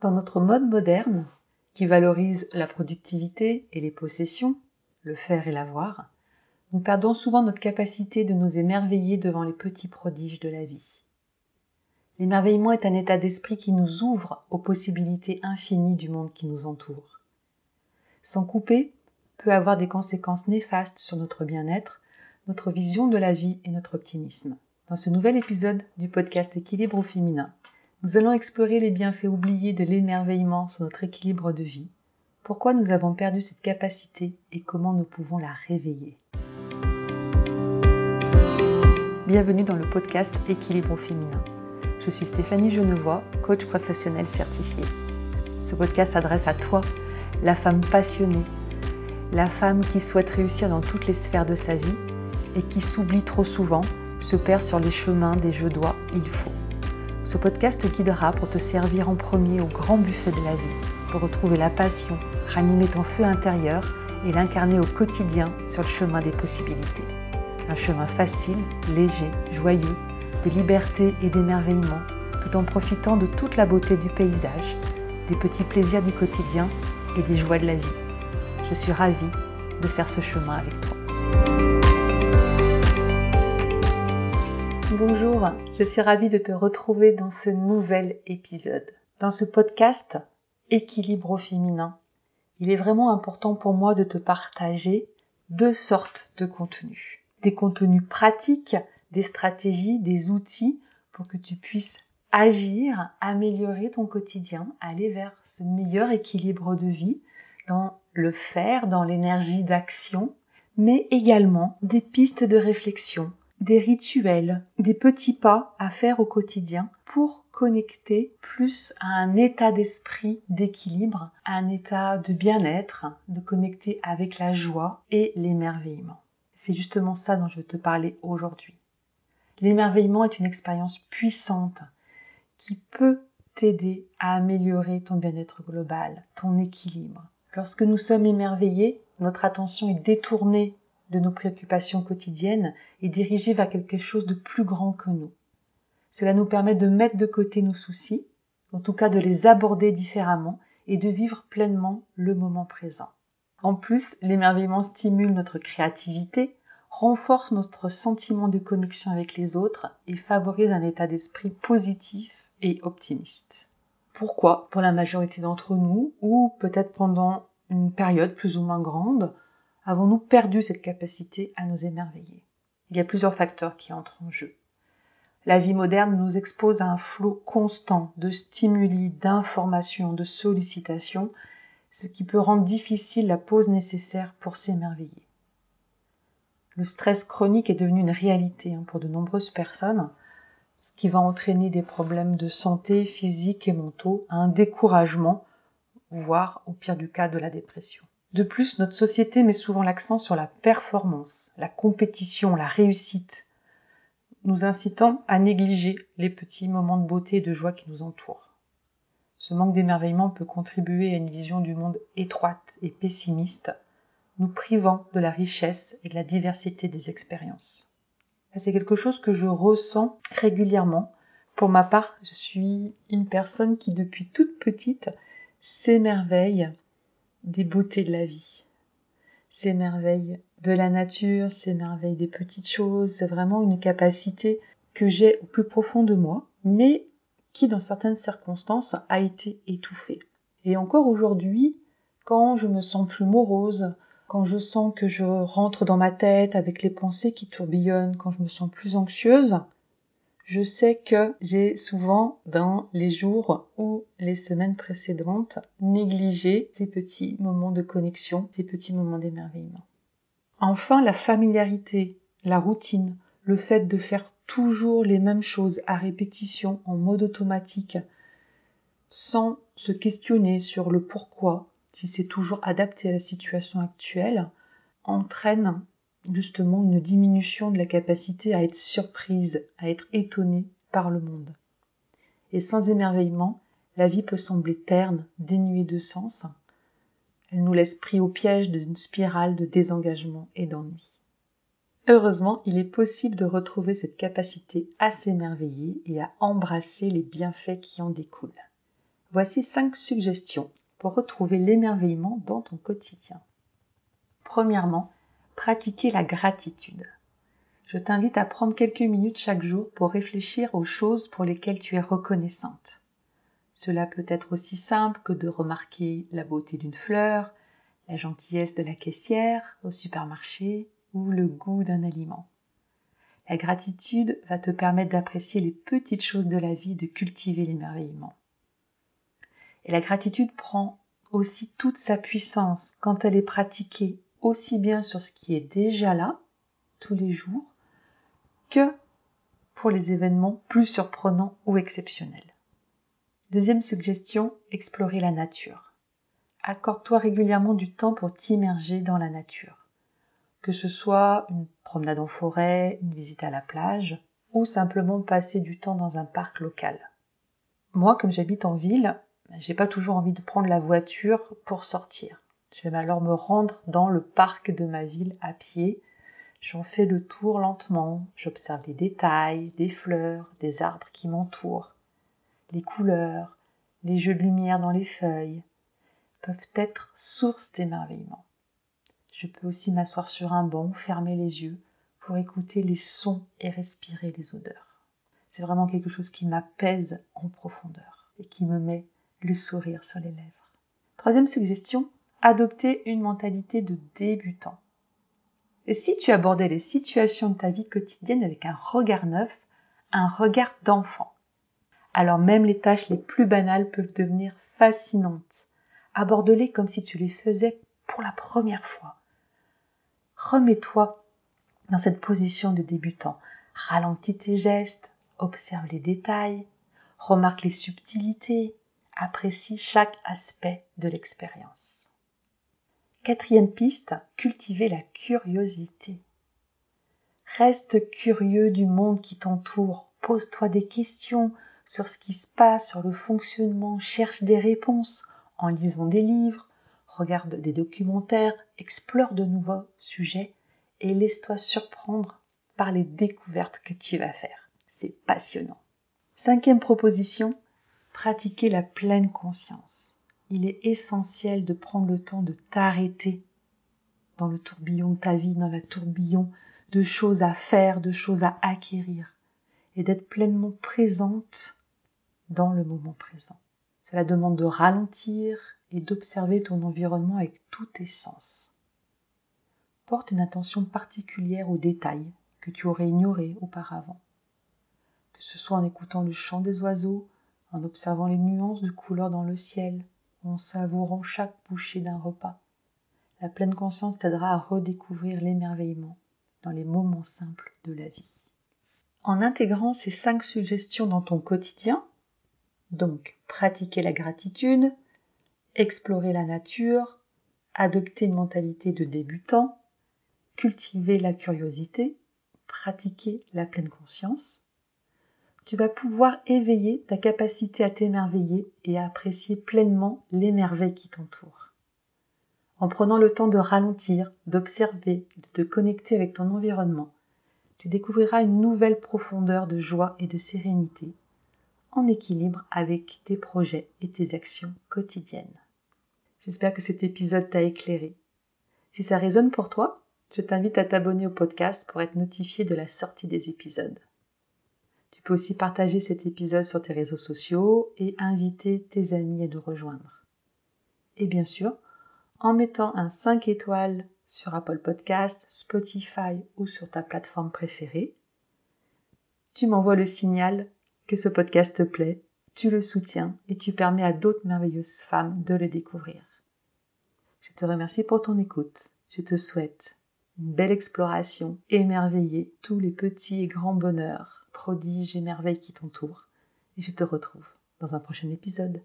Dans notre mode moderne, qui valorise la productivité et les possessions, le faire et l'avoir, nous perdons souvent notre capacité de nous émerveiller devant les petits prodiges de la vie. L'émerveillement est un état d'esprit qui nous ouvre aux possibilités infinies du monde qui nous entoure. S'en couper peut avoir des conséquences néfastes sur notre bien-être, notre vision de la vie et notre optimisme. Dans ce nouvel épisode du podcast Équilibre au féminin, nous allons explorer les bienfaits oubliés de l'émerveillement sur notre équilibre de vie, pourquoi nous avons perdu cette capacité et comment nous pouvons la réveiller? Bienvenue dans le podcast Équilibre féminin. Je suis Stéphanie Genevois, coach professionnel certifié. Ce podcast s'adresse à toi, la femme passionnée, la femme qui souhaite réussir dans toutes les sphères de sa vie et qui s'oublie trop souvent, se perd sur les chemins des je dois, il faut. Ce podcast te guidera pour te servir en premier au grand buffet de la vie, pour retrouver la passion, ranimer ton feu intérieur et l'incarner au quotidien sur le chemin des possibilités. Un chemin facile, léger, joyeux, de liberté et d'émerveillement, tout en profitant de toute la beauté du paysage, des petits plaisirs du quotidien et des joies de la vie. Je suis ravie de faire ce chemin avec toi. Bonjour, je suis ravie de te retrouver dans ce nouvel épisode. Dans ce podcast Équilibre au féminin, il est vraiment important pour moi de te partager deux sortes de contenus. Des contenus pratiques des stratégies, des outils pour que tu puisses agir, améliorer ton quotidien, aller vers ce meilleur équilibre de vie dans le faire, dans l'énergie d'action, mais également des pistes de réflexion, des rituels, des petits pas à faire au quotidien pour connecter plus à un état d'esprit d'équilibre, à un état de bien-être, de connecter avec la joie et l'émerveillement. C'est justement ça dont je veux te parler aujourd'hui. L'émerveillement est une expérience puissante qui peut t'aider à améliorer ton bien-être global, ton équilibre. Lorsque nous sommes émerveillés, notre attention est détournée de nos préoccupations quotidiennes et dirigée vers quelque chose de plus grand que nous. Cela nous permet de mettre de côté nos soucis, en tout cas de les aborder différemment et de vivre pleinement le moment présent. En plus, l'émerveillement stimule notre créativité, renforce notre sentiment de connexion avec les autres et favorise un état d'esprit positif et optimiste. Pourquoi? Pour la majorité d'entre nous, ou peut-être pendant une période plus ou moins grande, avons-nous perdu cette capacité à nous émerveiller? Il y a plusieurs facteurs qui entrent en jeu. La vie moderne nous expose à un flot constant de stimuli, d'informations, de sollicitations, ce qui peut rendre difficile la pause nécessaire pour s'émerveiller. Le stress chronique est devenu une réalité hein, pour de nombreuses personnes, ce qui va entraîner des problèmes de santé physique et mentaux, un découragement, voire au pire du cas de la dépression. De plus, notre société met souvent l'accent sur la performance, la compétition, la réussite, nous incitant à négliger les petits moments de beauté et de joie qui nous entourent. Ce manque d'émerveillement peut contribuer à une vision du monde étroite et pessimiste, nous privant de la richesse et de la diversité des expériences. C'est quelque chose que je ressens régulièrement. Pour ma part, je suis une personne qui depuis toute petite s'émerveille des beautés de la vie, s'émerveille de la nature, s'émerveille des petites choses. C'est vraiment une capacité que j'ai au plus profond de moi, mais qui dans certaines circonstances a été étouffée. Et encore aujourd'hui, quand je me sens plus morose, quand je sens que je rentre dans ma tête avec les pensées qui tourbillonnent, quand je me sens plus anxieuse, je sais que j'ai souvent, dans les jours ou les semaines précédentes, négligé ces petits moments de connexion, ces petits moments d'émerveillement. Enfin, la familiarité, la routine, le fait de faire toujours les mêmes choses à répétition en mode automatique, sans se questionner sur le pourquoi, si c'est toujours adapté à la situation actuelle, entraîne justement une diminution de la capacité à être surprise, à être étonnée par le monde. Et sans émerveillement, la vie peut sembler terne, dénuée de sens. Elle nous laisse pris au piège d'une spirale de désengagement et d'ennui. Heureusement, il est possible de retrouver cette capacité à s'émerveiller et à embrasser les bienfaits qui en découlent. Voici cinq suggestions pour retrouver l'émerveillement dans ton quotidien. Premièrement, pratiquer la gratitude. Je t'invite à prendre quelques minutes chaque jour pour réfléchir aux choses pour lesquelles tu es reconnaissante. Cela peut être aussi simple que de remarquer la beauté d'une fleur, la gentillesse de la caissière au supermarché ou le goût d'un aliment. La gratitude va te permettre d'apprécier les petites choses de la vie, de cultiver l'émerveillement. Et la gratitude prend aussi toute sa puissance quand elle est pratiquée aussi bien sur ce qui est déjà là, tous les jours, que pour les événements plus surprenants ou exceptionnels. Deuxième suggestion, explorer la nature. Accorde-toi régulièrement du temps pour t'immerger dans la nature. Que ce soit une promenade en forêt, une visite à la plage, ou simplement passer du temps dans un parc local. Moi, comme j'habite en ville, j'ai pas toujours envie de prendre la voiture pour sortir. Je vais alors me rendre dans le parc de ma ville à pied. J'en fais le tour lentement, j'observe les détails, des fleurs, des arbres qui m'entourent. Les couleurs, les jeux de lumière dans les feuilles peuvent être source d'émerveillement. Je peux aussi m'asseoir sur un banc, fermer les yeux pour écouter les sons et respirer les odeurs. C'est vraiment quelque chose qui m'apaise en profondeur et qui me met le sourire sur les lèvres. Troisième suggestion, adopter une mentalité de débutant. Et si tu abordais les situations de ta vie quotidienne avec un regard neuf, un regard d'enfant, alors même les tâches les plus banales peuvent devenir fascinantes. Aborde-les comme si tu les faisais pour la première fois. Remets-toi dans cette position de débutant. Ralentis tes gestes, observe les détails, remarque les subtilités, apprécie chaque aspect de l'expérience. Quatrième piste, cultiver la curiosité. Reste curieux du monde qui t'entoure, pose-toi des questions sur ce qui se passe, sur le fonctionnement, cherche des réponses en lisant des livres, regarde des documentaires, explore de nouveaux sujets et laisse-toi surprendre par les découvertes que tu vas faire. C'est passionnant. Cinquième proposition, pratiquer la pleine conscience. Il est essentiel de prendre le temps de t'arrêter dans le tourbillon de ta vie, dans la tourbillon de choses à faire, de choses à acquérir, et d'être pleinement présente dans le moment présent. Cela demande de ralentir et d'observer ton environnement avec tous tes sens. Porte une attention particulière aux détails que tu aurais ignorés auparavant. Que ce soit en écoutant le chant des oiseaux, en observant les nuances de couleurs dans le ciel, en savourant chaque bouchée d'un repas. La pleine conscience t'aidera à redécouvrir l'émerveillement dans les moments simples de la vie. En intégrant ces cinq suggestions dans ton quotidien, donc pratiquer la gratitude, explorer la nature, adopter une mentalité de débutant, cultiver la curiosité, pratiquer la pleine conscience, tu vas pouvoir éveiller ta capacité à t'émerveiller et à apprécier pleinement les merveilles qui t'entourent. En prenant le temps de ralentir, d'observer, de te connecter avec ton environnement, tu découvriras une nouvelle profondeur de joie et de sérénité, en équilibre avec tes projets et tes actions quotidiennes. J'espère que cet épisode t'a éclairé. Si ça résonne pour toi, je t'invite à t'abonner au podcast pour être notifié de la sortie des épisodes. Aussi partager cet épisode sur tes réseaux sociaux et inviter tes amis à nous rejoindre. Et bien sûr, en mettant un 5 étoiles sur Apple Podcast, Spotify ou sur ta plateforme préférée, tu m'envoies le signal que ce podcast te plaît, tu le soutiens et tu permets à d'autres merveilleuses femmes de le découvrir. Je te remercie pour ton écoute. Je te souhaite une belle exploration, émerveiller tous les petits et grands bonheurs prodiges et merveilles qui t'entourent. Et je te retrouve dans un prochain épisode.